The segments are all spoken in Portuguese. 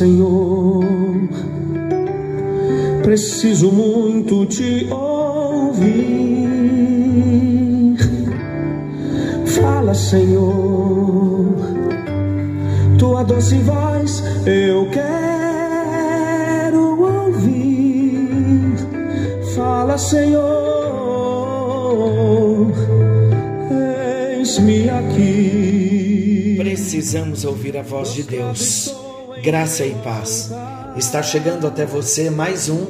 Senhor, preciso muito te ouvir. Fala, Senhor, tua doce voz eu quero ouvir. Fala, Senhor, eis-me aqui. Precisamos ouvir a voz de Deus. Graça e paz. Está chegando até você mais um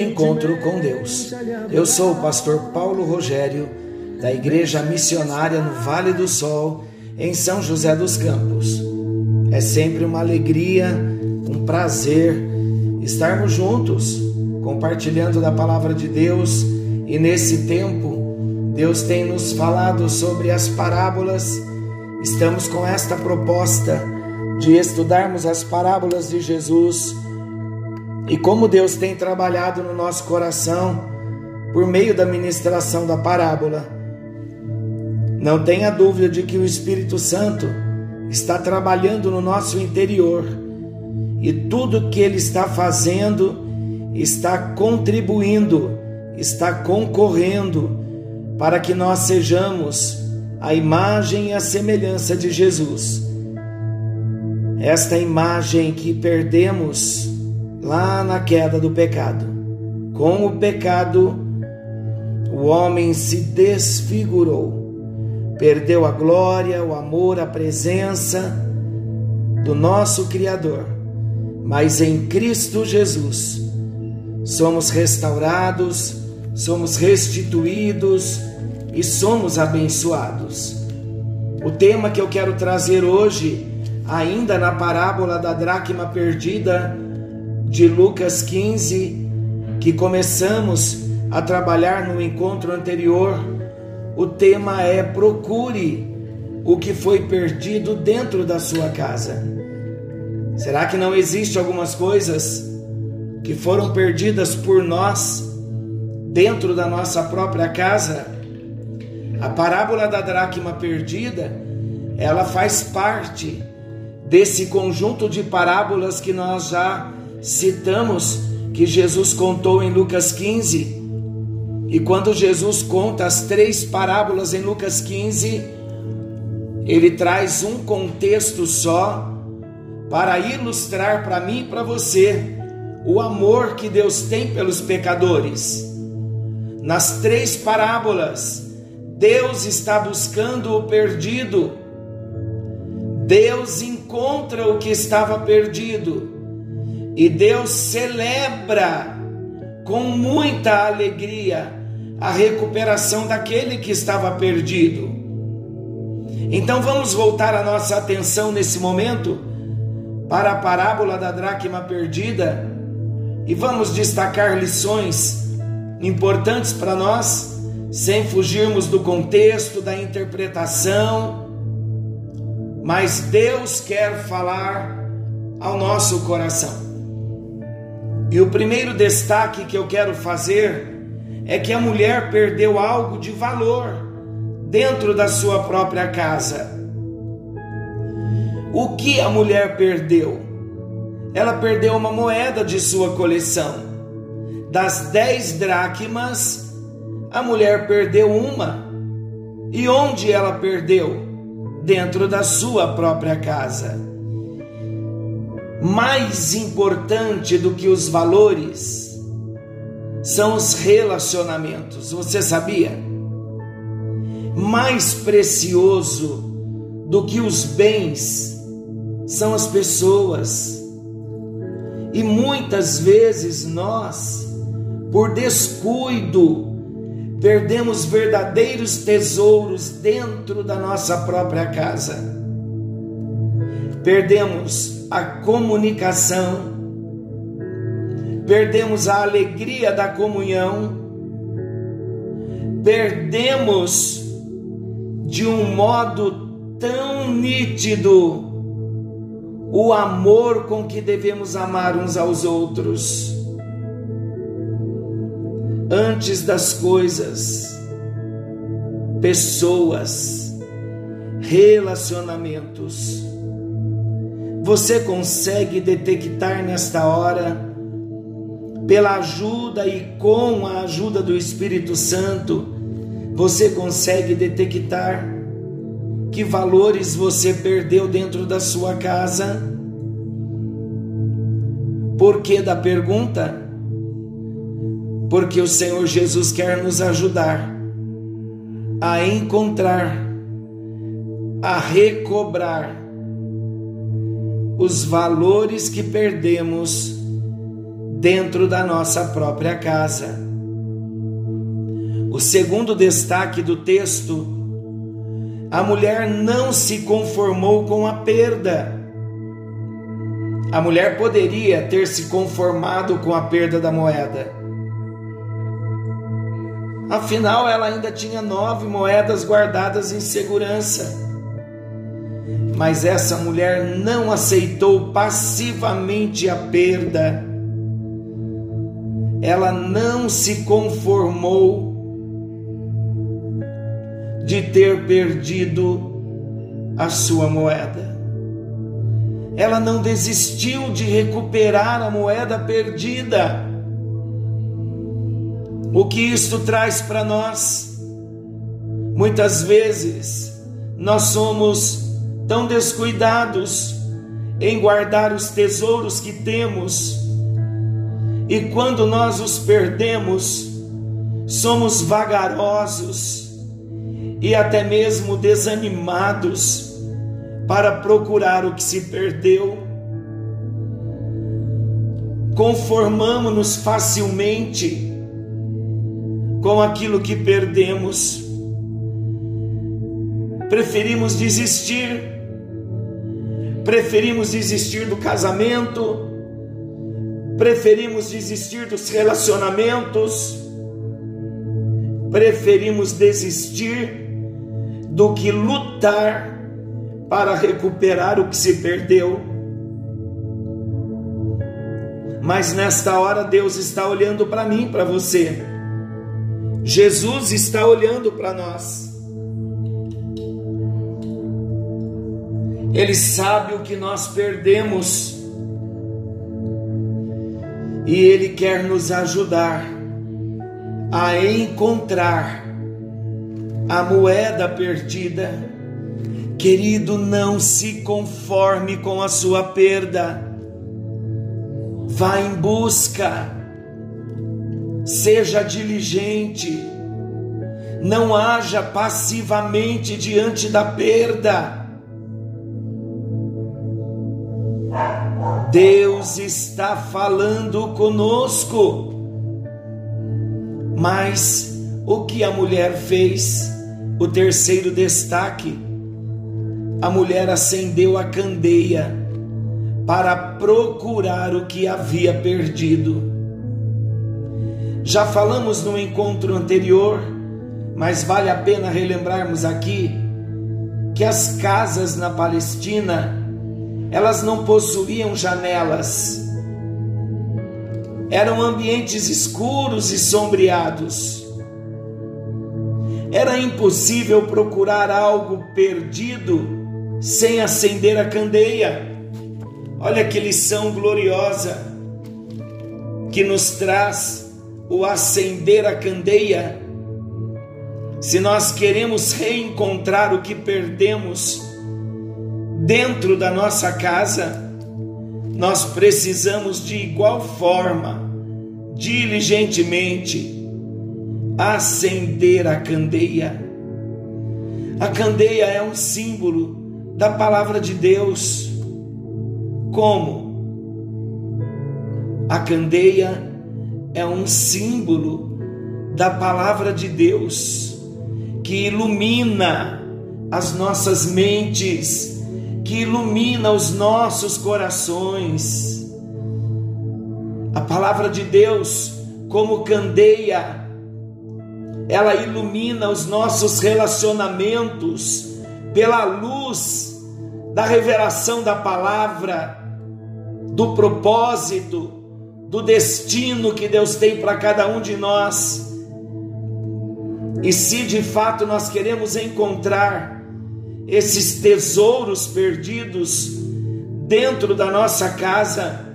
encontro com Deus. Eu sou o pastor Paulo Rogério, da Igreja Missionária no Vale do Sol, em São José dos Campos. É sempre uma alegria, um prazer estarmos juntos, compartilhando da palavra de Deus e nesse tempo Deus tem nos falado sobre as parábolas. Estamos com esta proposta de estudarmos as parábolas de Jesus e como Deus tem trabalhado no nosso coração por meio da ministração da parábola. Não tenha dúvida de que o Espírito Santo está trabalhando no nosso interior e tudo que ele está fazendo está contribuindo, está concorrendo para que nós sejamos a imagem e a semelhança de Jesus esta imagem que perdemos lá na queda do pecado. Com o pecado, o homem se desfigurou, perdeu a glória, o amor, a presença do nosso Criador. Mas em Cristo Jesus somos restaurados, somos restituídos e somos abençoados. O tema que eu quero trazer hoje ainda na parábola da dracma perdida de Lucas 15, que começamos a trabalhar no encontro anterior, o tema é procure o que foi perdido dentro da sua casa. Será que não existe algumas coisas que foram perdidas por nós dentro da nossa própria casa? A parábola da dracma perdida, ela faz parte desse conjunto de parábolas que nós já citamos, que Jesus contou em Lucas 15. E quando Jesus conta as três parábolas em Lucas 15, ele traz um contexto só para ilustrar para mim e para você o amor que Deus tem pelos pecadores. Nas três parábolas, Deus está buscando o perdido. Deus encontra o que estava perdido e Deus celebra com muita alegria a recuperação daquele que estava perdido. Então vamos voltar a nossa atenção nesse momento para a parábola da dracma perdida e vamos destacar lições importantes para nós, sem fugirmos do contexto, da interpretação mas Deus quer falar ao nosso coração. E o primeiro destaque que eu quero fazer é que a mulher perdeu algo de valor dentro da sua própria casa. O que a mulher perdeu? Ela perdeu uma moeda de sua coleção. Das dez dracmas, a mulher perdeu uma. E onde ela perdeu? Dentro da sua própria casa. Mais importante do que os valores são os relacionamentos. Você sabia? Mais precioso do que os bens são as pessoas. E muitas vezes nós, por descuido, perdemos verdadeiros tesouros dentro da nossa própria casa. Perdemos a comunicação, perdemos a alegria da comunhão, perdemos de um modo tão nítido o amor com que devemos amar uns aos outros antes das coisas, pessoas, relacionamentos. Você consegue detectar nesta hora, pela ajuda e com a ajuda do Espírito Santo, você consegue detectar que valores você perdeu dentro da sua casa? Por que da pergunta? Porque o Senhor Jesus quer nos ajudar a encontrar, a recobrar os valores que perdemos dentro da nossa própria casa. O segundo destaque do texto, a mulher não se conformou com a perda. A mulher poderia ter se conformado com a perda da moeda. Afinal, ela ainda tinha nove moedas guardadas em segurança. Mas essa mulher não aceitou passivamente a perda. Ela não se conformou de ter perdido a sua moeda. Ela não desistiu de recuperar a moeda perdida. O que isto traz para nós? Muitas vezes nós somos tão descuidados em guardar os tesouros que temos, e quando nós os perdemos, somos vagarosos e até mesmo desanimados para procurar o que se perdeu. Conformamos-nos facilmente com aquilo que perdemos. Preferimos desistir, preferimos desistir do casamento, preferimos desistir dos relacionamentos, preferimos desistir do que lutar para recuperar o que se perdeu. Mas nesta hora Deus está olhando para mim, para você Jesus está olhando para nós. Ele sabe o que nós perdemos e Ele quer nos ajudar a encontrar a moeda perdida. Querido, não se conforme com a sua perda, vá em busca seja diligente, não haja passivamente diante da perda. Deus está falando conosco, mas o que a mulher fez? O terceiro destaque: a mulher acendeu a candeia para procurar o que havia perdido. Já falamos no encontro anterior, mas vale a pena relembrarmos aqui que as casas na Palestina, elas não possuíam janelas. Eram ambientes escuros e sombreados. Era impossível procurar algo perdido sem acender a candeia. Olha que lição gloriosa que nos traz o acender a candeia, se nós queremos reencontrar o que perdemos dentro da nossa casa, nós precisamos de igual forma, diligentemente, acender a candeia. A candeia é um símbolo da palavra de Deus. Como? A candeia é um símbolo da palavra de Deus que ilumina as nossas mentes, que ilumina os nossos corações. A palavra de Deus, como candeia, ela ilumina os nossos relacionamentos pela luz da revelação da palavra, do propósito do destino que Deus tem para cada um de nós. E se de fato nós queremos encontrar esses tesouros perdidos dentro da nossa casa,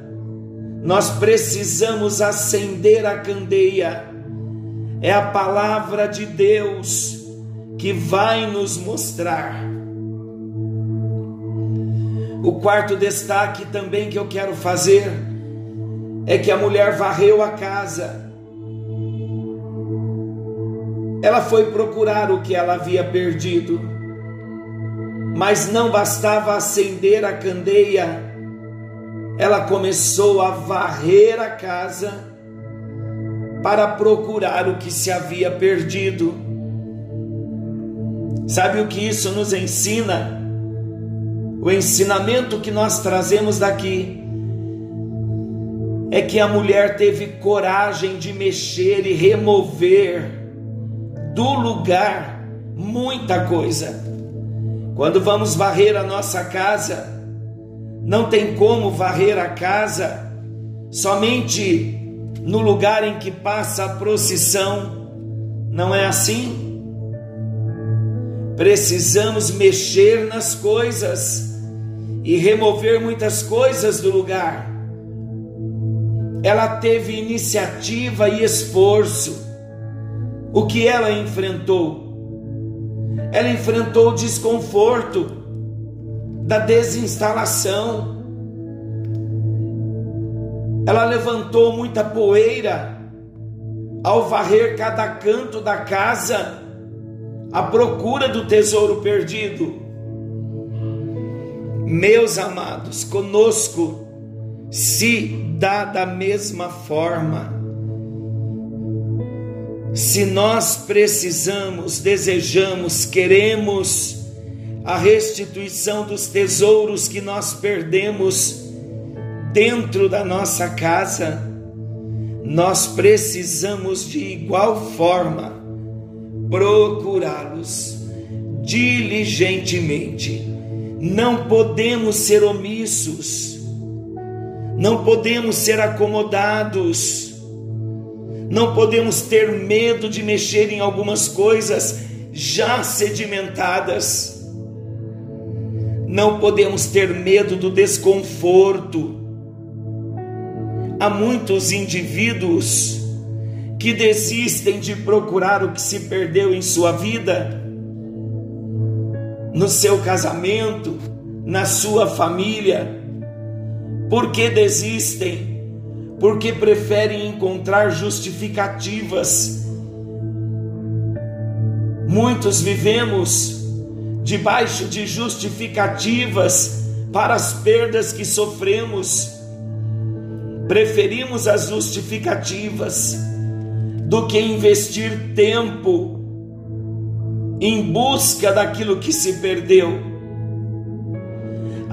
nós precisamos acender a candeia. É a palavra de Deus que vai nos mostrar. O quarto destaque também que eu quero fazer é que a mulher varreu a casa. Ela foi procurar o que ela havia perdido, mas não bastava acender a candeia, ela começou a varrer a casa para procurar o que se havia perdido. Sabe o que isso nos ensina? O ensinamento que nós trazemos daqui é que a mulher teve coragem de mexer e remover do lugar muita coisa. Quando vamos varrer a nossa casa, não tem como varrer a casa somente no lugar em que passa a procissão. Não é assim? Precisamos mexer nas coisas e remover muitas coisas do lugar. Ela teve iniciativa e esforço. O que ela enfrentou? Ela enfrentou o desconforto da desinstalação. Ela levantou muita poeira ao varrer cada canto da casa à procura do tesouro perdido. Meus amados, conosco se dá da mesma forma. Se nós precisamos, desejamos, queremos a restituição dos tesouros que nós perdemos dentro da nossa casa, nós precisamos de igual forma procurá-los diligentemente não podemos ser omissos, não podemos ser acomodados, não podemos ter medo de mexer em algumas coisas já sedimentadas, não podemos ter medo do desconforto. Há muitos indivíduos que desistem de procurar o que se perdeu em sua vida no seu casamento, na sua família. Porque desistem? Porque preferem encontrar justificativas. Muitos vivemos debaixo de justificativas para as perdas que sofremos. Preferimos as justificativas do que investir tempo em busca daquilo que se perdeu.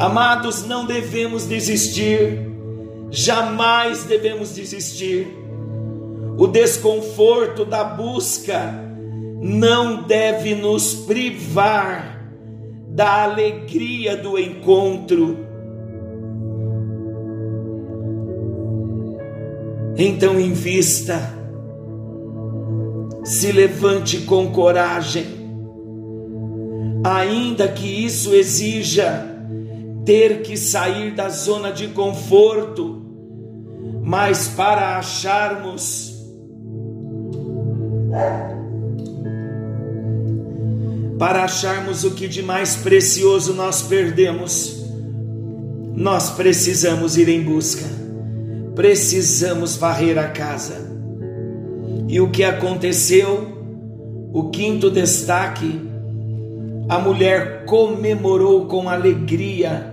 Amados, não devemos desistir, jamais devemos desistir. O desconforto da busca não deve nos privar da alegria do encontro. Então, invista, se levante com coragem ainda que isso exija ter que sair da zona de conforto, mas para acharmos para acharmos o que de mais precioso nós perdemos, nós precisamos ir em busca, precisamos varrer a casa. E o que aconteceu? O quinto destaque a mulher comemorou com alegria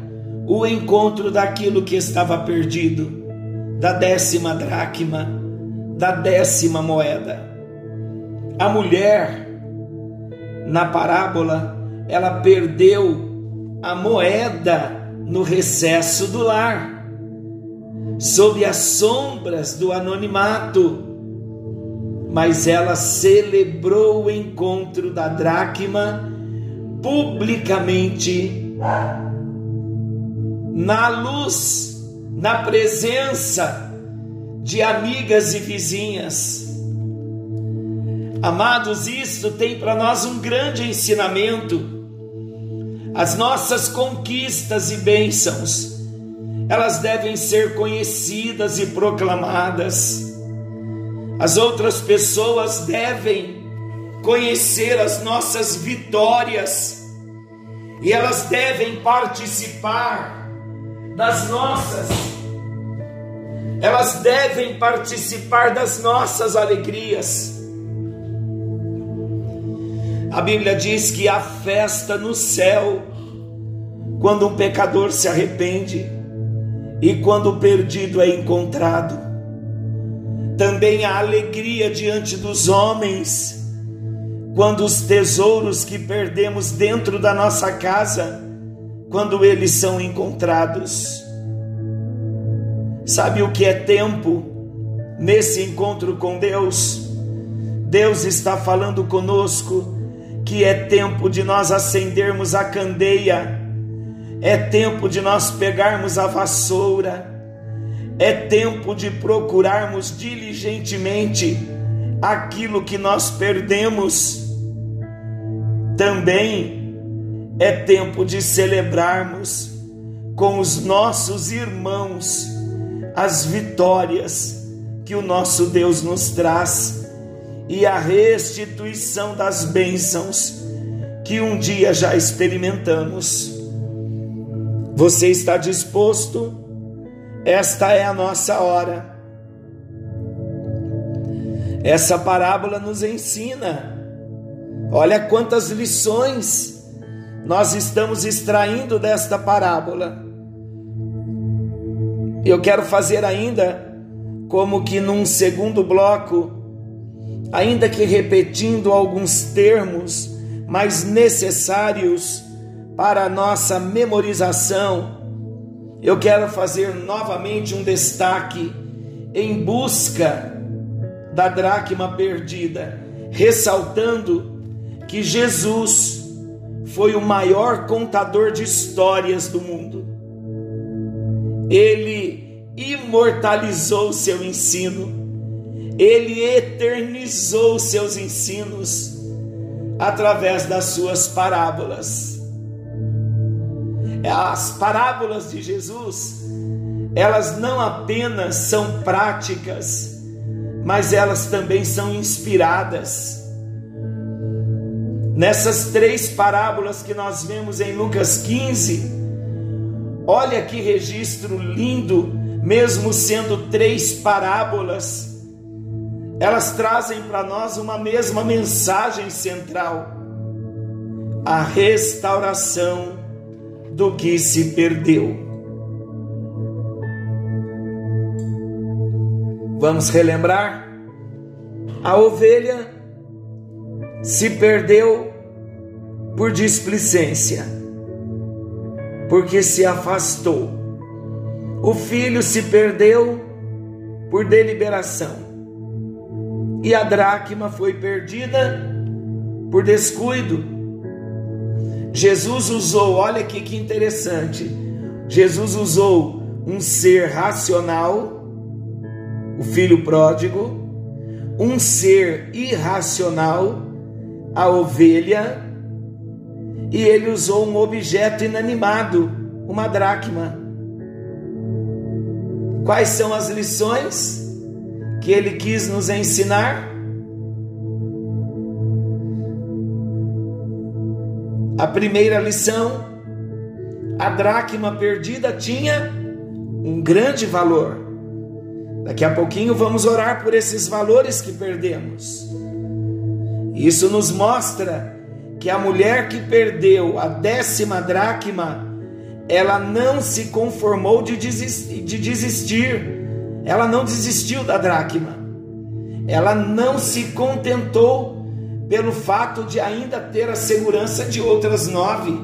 o encontro daquilo que estava perdido, da décima dracma, da décima moeda. A mulher, na parábola, ela perdeu a moeda no recesso do lar, sob as sombras do anonimato, mas ela celebrou o encontro da dracma publicamente na luz, na presença de amigas e vizinhas. Amados, isto tem para nós um grande ensinamento. As nossas conquistas e bênçãos elas devem ser conhecidas e proclamadas. As outras pessoas devem conhecer as nossas vitórias e elas devem participar das nossas, elas devem participar das nossas alegrias. A Bíblia diz que há festa no céu quando um pecador se arrepende e quando o perdido é encontrado também a alegria diante dos homens, quando os tesouros que perdemos dentro da nossa casa, quando eles são encontrados. Sabe o que é tempo nesse encontro com Deus? Deus está falando conosco que é tempo de nós acendermos a candeia, é tempo de nós pegarmos a vassoura, é tempo de procurarmos diligentemente aquilo que nós perdemos. Também é tempo de celebrarmos com os nossos irmãos as vitórias que o nosso Deus nos traz e a restituição das bênçãos que um dia já experimentamos. Você está disposto? Esta é a nossa hora. Essa parábola nos ensina. Olha quantas lições nós estamos extraindo desta parábola. Eu quero fazer ainda como que num segundo bloco, ainda que repetindo alguns termos mais necessários para a nossa memorização, eu quero fazer novamente um destaque em busca da dracma perdida, ressaltando que Jesus foi o maior contador de histórias do mundo. Ele imortalizou seu ensino, ele eternizou seus ensinos através das suas parábolas. As parábolas de Jesus, elas não apenas são práticas, mas elas também são inspiradas. Nessas três parábolas que nós vemos em Lucas 15, olha que registro lindo, mesmo sendo três parábolas, elas trazem para nós uma mesma mensagem central: a restauração do que se perdeu. Vamos relembrar? A ovelha se perdeu por displicência, porque se afastou. O filho se perdeu por deliberação, e a dracma foi perdida por descuido Jesus usou, olha aqui que interessante. Jesus usou um ser racional, o filho pródigo, um ser irracional, a ovelha, e ele usou um objeto inanimado, uma dracma. Quais são as lições que ele quis nos ensinar? A primeira lição: a dracma perdida tinha um grande valor. Daqui a pouquinho vamos orar por esses valores que perdemos. Isso nos mostra que a mulher que perdeu a décima dracma, ela não se conformou de desistir, de desistir. Ela não desistiu da dracma. Ela não se contentou pelo fato de ainda ter a segurança de outras nove.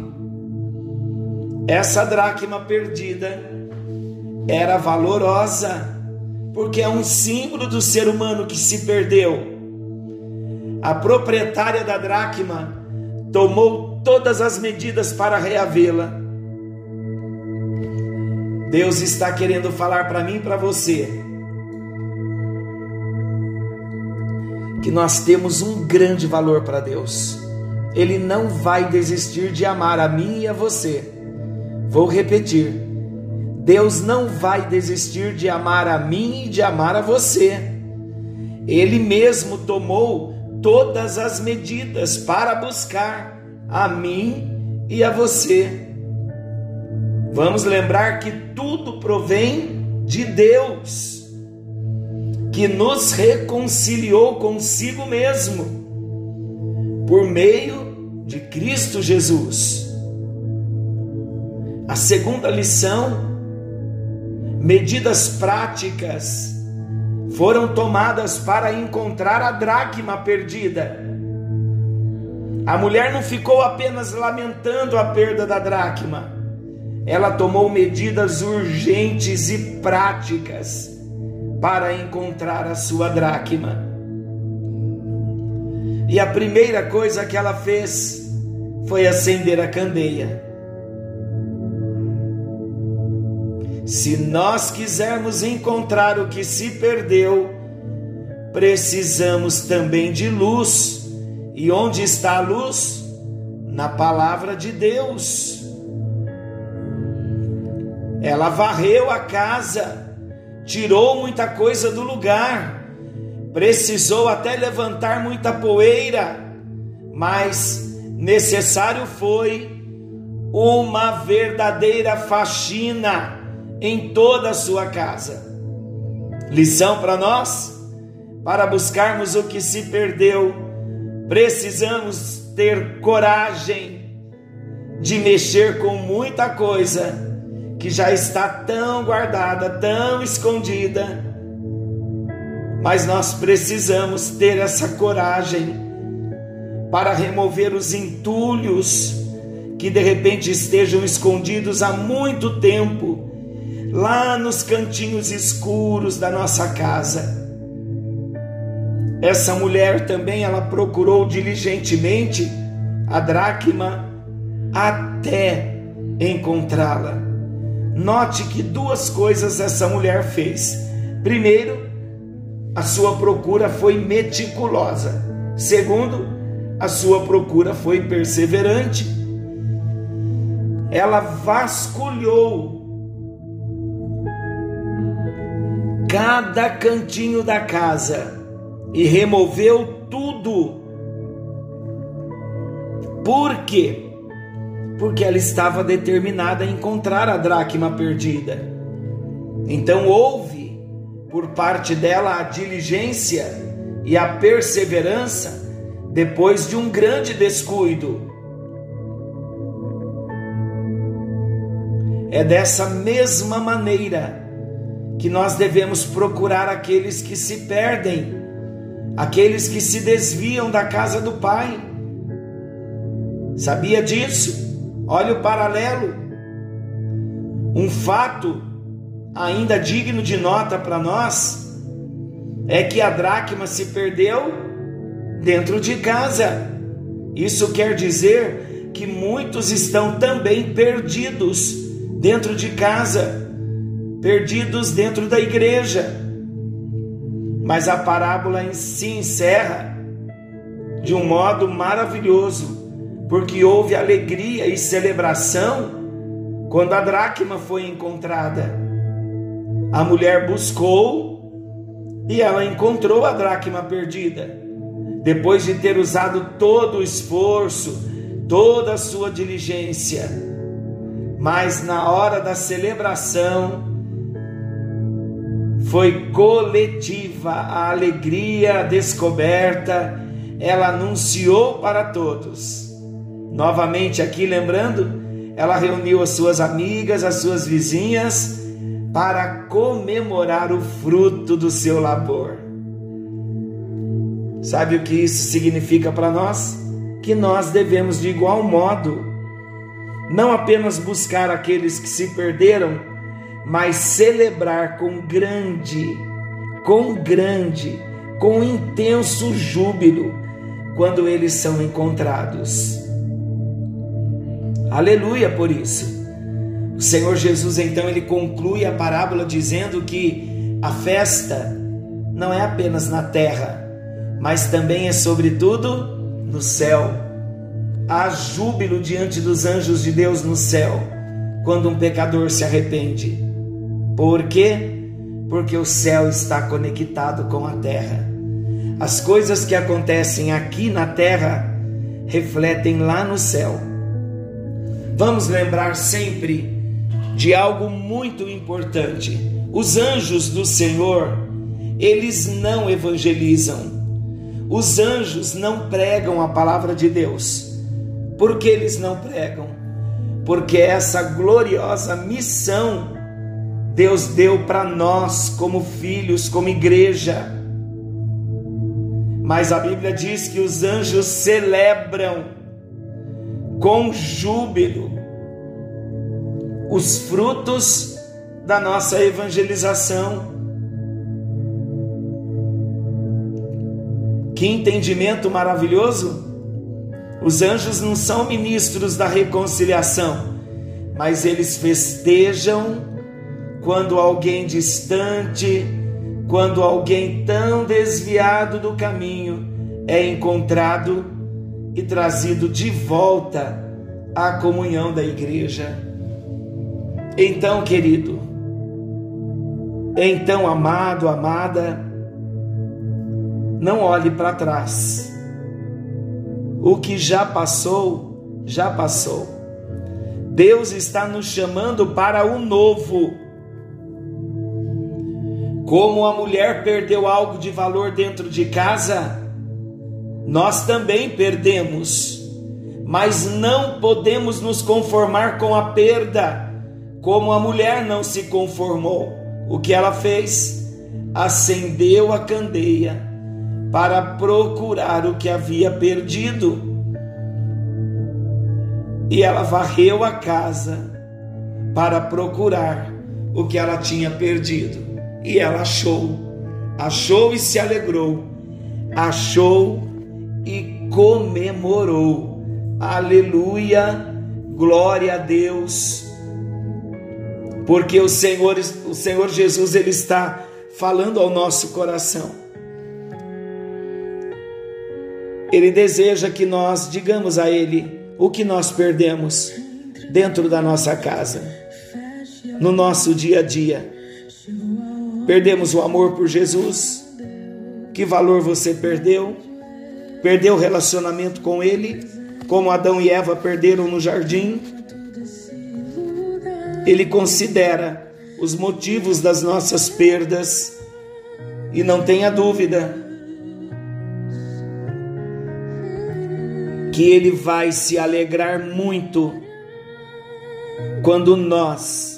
Essa dracma perdida era valorosa, porque é um símbolo do ser humano que se perdeu. A proprietária da dracma tomou todas as medidas para reavê-la. Deus está querendo falar para mim e para você que nós temos um grande valor para Deus. Ele não vai desistir de amar a mim e a você. Vou repetir. Deus não vai desistir de amar a mim e de amar a você. Ele mesmo tomou todas as medidas para buscar a mim e a você. Vamos lembrar que tudo provém de Deus, que nos reconciliou consigo mesmo por meio de Cristo Jesus. A segunda lição, medidas práticas foram tomadas para encontrar a dracma perdida. A mulher não ficou apenas lamentando a perda da dracma, ela tomou medidas urgentes e práticas para encontrar a sua dracma. E a primeira coisa que ela fez foi acender a candeia. Se nós quisermos encontrar o que se perdeu, precisamos também de luz. E onde está a luz? Na palavra de Deus. Ela varreu a casa, tirou muita coisa do lugar, precisou até levantar muita poeira, mas necessário foi uma verdadeira faxina em toda a sua casa. Lição para nós? Para buscarmos o que se perdeu, precisamos ter coragem de mexer com muita coisa que já está tão guardada, tão escondida. Mas nós precisamos ter essa coragem para remover os entulhos que de repente estejam escondidos há muito tempo lá nos cantinhos escuros da nossa casa. Essa mulher também ela procurou diligentemente a dracma até encontrá-la. Note que duas coisas essa mulher fez. Primeiro, a sua procura foi meticulosa. Segundo, a sua procura foi perseverante. Ela vasculhou cada cantinho da casa e removeu tudo. Por quê? Porque ela estava determinada a encontrar a dracma perdida. Então houve por parte dela a diligência e a perseverança depois de um grande descuido. É dessa mesma maneira que nós devemos procurar aqueles que se perdem, aqueles que se desviam da casa do Pai. Sabia disso? Olha o paralelo. Um fato ainda digno de nota para nós é que a dracma se perdeu dentro de casa. Isso quer dizer que muitos estão também perdidos dentro de casa perdidos dentro da igreja. Mas a parábola se encerra de um modo maravilhoso, porque houve alegria e celebração quando a dracma foi encontrada. A mulher buscou e ela encontrou a dracma perdida. Depois de ter usado todo o esforço, toda a sua diligência, mas na hora da celebração, foi coletiva a alegria descoberta, ela anunciou para todos. Novamente, aqui lembrando, ela reuniu as suas amigas, as suas vizinhas, para comemorar o fruto do seu labor. Sabe o que isso significa para nós? Que nós devemos, de igual modo, não apenas buscar aqueles que se perderam, mas celebrar com grande, com grande, com intenso júbilo quando eles são encontrados. Aleluia por isso. O Senhor Jesus então ele conclui a parábola dizendo que a festa não é apenas na terra, mas também é sobretudo no céu. Há júbilo diante dos anjos de Deus no céu quando um pecador se arrepende. Por quê? Porque o céu está conectado com a terra. As coisas que acontecem aqui na terra refletem lá no céu. Vamos lembrar sempre de algo muito importante. Os anjos do Senhor, eles não evangelizam. Os anjos não pregam a palavra de Deus. Por que eles não pregam? Porque essa gloriosa missão Deus deu para nós como filhos, como igreja. Mas a Bíblia diz que os anjos celebram com júbilo os frutos da nossa evangelização. Que entendimento maravilhoso! Os anjos não são ministros da reconciliação, mas eles festejam quando alguém distante, quando alguém tão desviado do caminho é encontrado e trazido de volta à comunhão da igreja. Então, querido, então, amado, amada, não olhe para trás. O que já passou, já passou. Deus está nos chamando para o novo. Como a mulher perdeu algo de valor dentro de casa, nós também perdemos, mas não podemos nos conformar com a perda, como a mulher não se conformou. O que ela fez? Acendeu a candeia para procurar o que havia perdido. E ela varreu a casa para procurar o que ela tinha perdido. E ela achou, achou e se alegrou, achou e comemorou. Aleluia, glória a Deus. Porque o Senhor, o Senhor Jesus ele está falando ao nosso coração. Ele deseja que nós digamos a ele o que nós perdemos dentro da nossa casa, no nosso dia a dia. Perdemos o amor por Jesus? Que valor você perdeu? perdeu o relacionamento com Ele, como Adão e Eva perderam no jardim. Ele considera os motivos das nossas perdas e não tenha dúvida que Ele vai se alegrar muito quando nós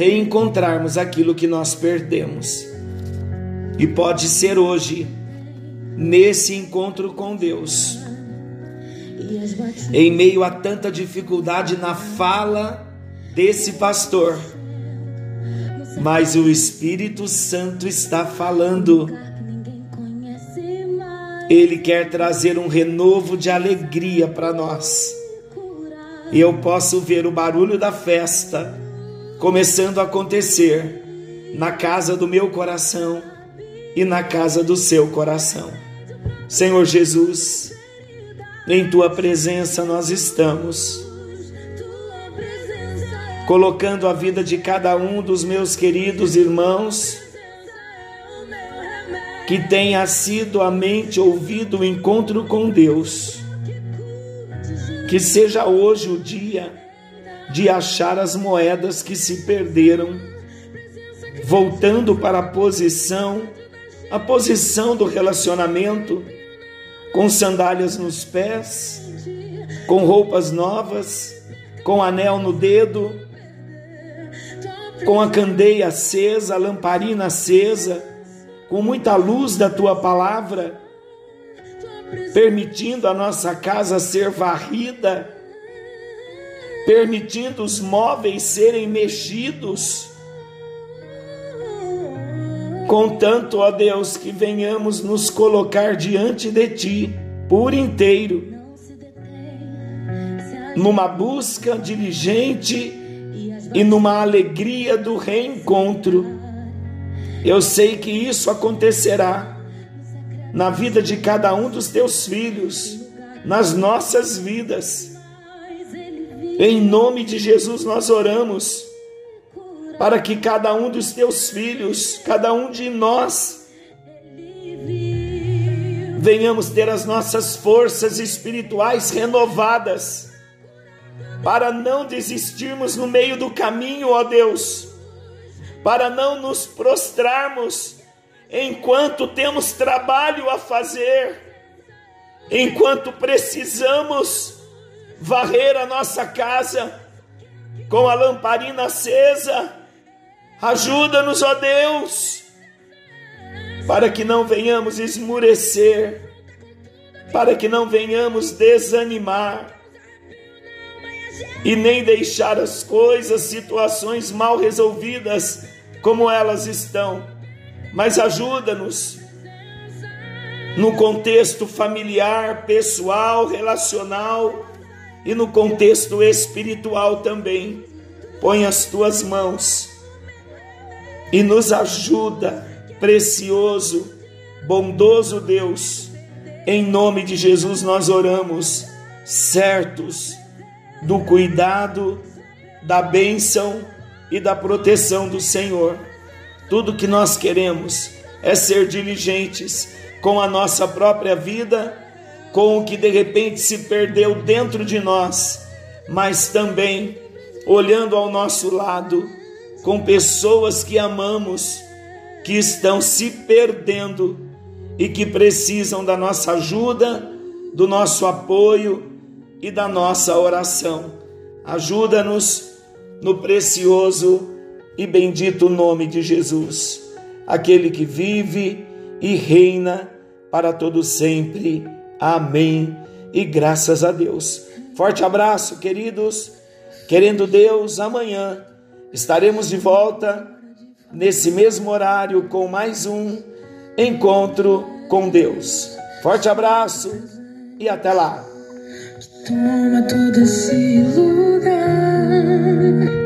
reencontrarmos aquilo que nós perdemos. E pode ser hoje nesse encontro com Deus. Em meio a tanta dificuldade na fala desse pastor, mas o Espírito Santo está falando. Ele quer trazer um renovo de alegria para nós. E eu posso ver o barulho da festa começando a acontecer na casa do meu coração e na casa do seu coração. Senhor Jesus, em tua presença nós estamos, colocando a vida de cada um dos meus queridos irmãos que tenha sido a mente ouvido o encontro com Deus. Que seja hoje o dia de achar as moedas que se perderam, voltando para a posição a posição do relacionamento, com sandálias nos pés, com roupas novas, com anel no dedo, com a candeia acesa, a lamparina acesa, com muita luz da tua palavra, permitindo a nossa casa ser varrida, permitindo os móveis serem mexidos Contanto, ó Deus, que venhamos nos colocar diante de Ti por inteiro, numa busca diligente e numa alegria do reencontro. Eu sei que isso acontecerá na vida de cada um dos teus filhos, nas nossas vidas. Em nome de Jesus nós oramos para que cada um dos teus filhos, cada um de nós, venhamos ter as nossas forças espirituais renovadas, para não desistirmos no meio do caminho, ó Deus, para não nos prostrarmos enquanto temos trabalho a fazer, enquanto precisamos varrer a nossa casa com a lamparina acesa. Ajuda-nos, ó Deus, para que não venhamos esmurecer, para que não venhamos desanimar e nem deixar as coisas, situações mal resolvidas como elas estão, mas ajuda-nos no contexto familiar, pessoal, relacional e no contexto espiritual também. Põe as tuas mãos e nos ajuda, precioso, bondoso Deus. Em nome de Jesus nós oramos, certos do cuidado, da bênção e da proteção do Senhor. Tudo que nós queremos é ser diligentes com a nossa própria vida, com o que de repente se perdeu dentro de nós, mas também olhando ao nosso lado, com pessoas que amamos, que estão se perdendo e que precisam da nossa ajuda, do nosso apoio e da nossa oração. Ajuda-nos no precioso e bendito nome de Jesus, aquele que vive e reina para todo sempre. Amém. E graças a Deus. Forte abraço, queridos. Querendo Deus, amanhã estaremos de volta nesse mesmo horário com mais um encontro com Deus. Forte abraço e até lá. Toma todo esse lugar.